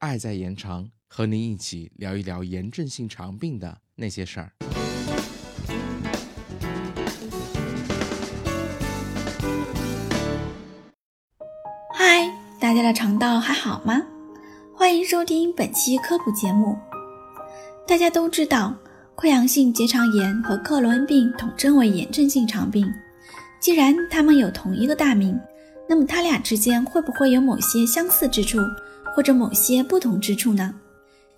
爱在延长，和您一起聊一聊炎症性肠病的那些事儿。嗨，大家的肠道还好吗？欢迎收听本期科普节目。大家都知道，溃疡性结肠炎和克罗恩病统称为炎症性肠病。既然它们有同一个大名，那么它俩之间会不会有某些相似之处？或者某些不同之处呢？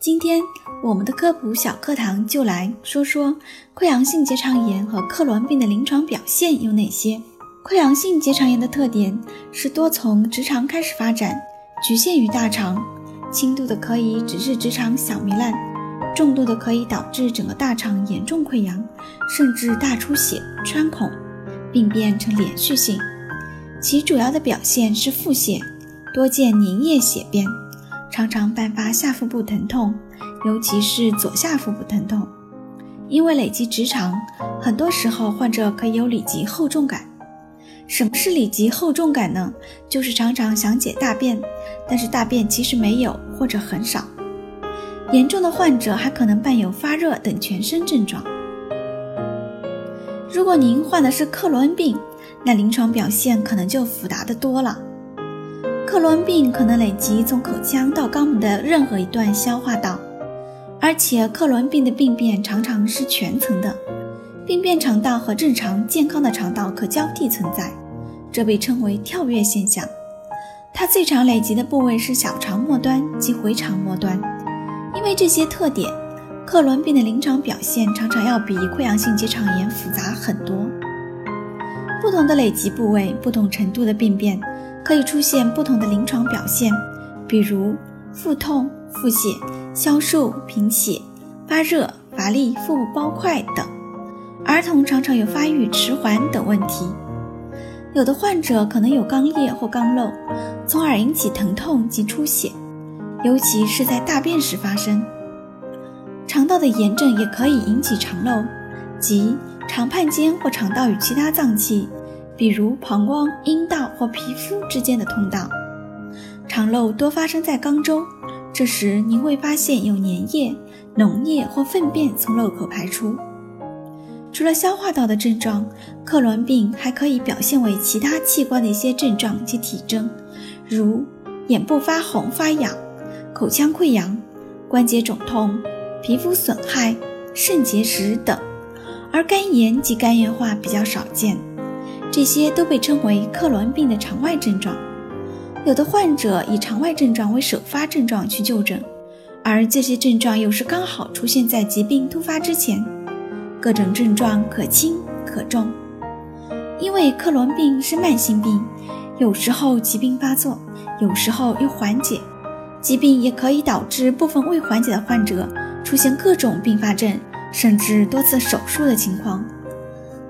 今天我们的科普小课堂就来说说溃疡性结肠炎和克罗恩病的临床表现有哪些。溃疡性结肠炎的特点是多从直肠开始发展，局限于大肠，轻度的可以只是直肠小糜烂，重度的可以导致整个大肠严重溃疡，甚至大出血、穿孔，病变呈连续性。其主要的表现是腹泻，多见粘液血便。常常伴发下腹部疼痛，尤其是左下腹部疼痛。因为累积直肠，很多时候患者可以有里急厚重感。什么是里急厚重感呢？就是常常想解大便，但是大便其实没有或者很少。严重的患者还可能伴有发热等全身症状。如果您患的是克罗恩病，那临床表现可能就复杂的多了。克罗恩病可能累积从口腔到肛门的任何一段消化道，而且克罗恩病的病变常常是全层的，病变肠道和正常健康的肠道可交替存在，这被称为跳跃现象。它最常累积的部位是小肠末端及回肠末端。因为这些特点，克罗恩病的临床表现常常要比溃疡性结肠炎复杂很多。不同的累积部位，不同程度的病变。可以出现不同的临床表现，比如腹痛、腹泻、消瘦、贫血、发热、乏力、腹部包块等。儿童常常有发育迟缓等问题。有的患者可能有肛裂或肛瘘，从而引起疼痛及出血，尤其是在大便时发生。肠道的炎症也可以引起肠漏，即肠畔间或肠道与其他脏器。比如膀胱、阴道或皮肤之间的通道，肠漏多发生在肛周，这时您会发现有粘液、脓液或粪便从漏口排出。除了消化道的症状，克罗恩病还可以表现为其他器官的一些症状及体征，如眼部发红发痒、口腔溃疡、关节肿痛、皮肤损害、肾结石等，而肝炎及肝硬化比较少见。这些都被称为克罗恩病的肠外症状，有的患者以肠外症状为首发症状去就诊，而这些症状有时刚好出现在疾病突发之前，各种症状可轻可重。因为克罗恩病是慢性病，有时候疾病发作，有时候又缓解，疾病也可以导致部分未缓解的患者出现各种并发症，甚至多次手术的情况。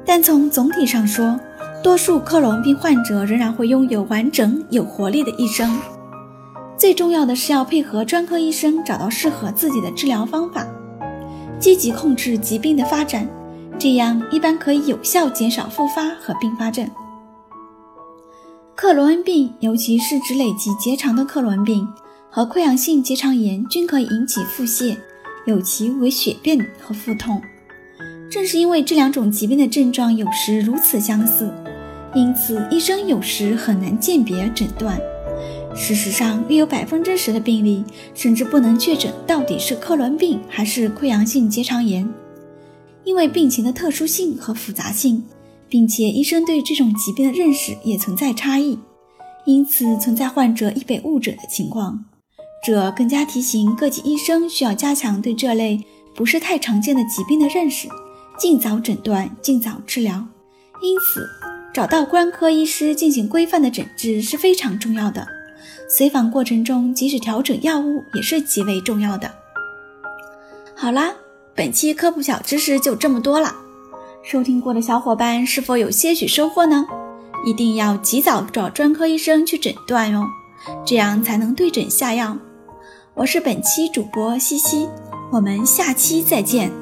但从总体上说，多数克罗恩病患者仍然会拥有完整有活力的一生。最重要的是要配合专科医生找到适合自己的治疗方法，积极控制疾病的发展，这样一般可以有效减少复发和并发症。克罗恩病，尤其是指累积结肠的克罗恩病和溃疡性结肠炎，均可引起腹泻，有其为血便和腹痛。正是因为这两种疾病的症状有时如此相似。因此，医生有时很难鉴别诊断。事实上，约有百分之十的病例甚至不能确诊到底是克罗恩病还是溃疡性结肠炎，因为病情的特殊性和复杂性，并且医生对这种疾病的认识也存在差异，因此存在患者易被误诊的情况。这更加提醒各级医生需要加强对这类不是太常见的疾病的认识，尽早诊断，尽早治疗。因此。找到专科医师进行规范的诊治是非常重要的，随访过程中及时调整药物也是极为重要的。好啦，本期科普小知识就这么多了，收听过的小伙伴是否有些许收获呢？一定要及早找专科医生去诊断哟，这样才能对症下药。我是本期主播西西，我们下期再见。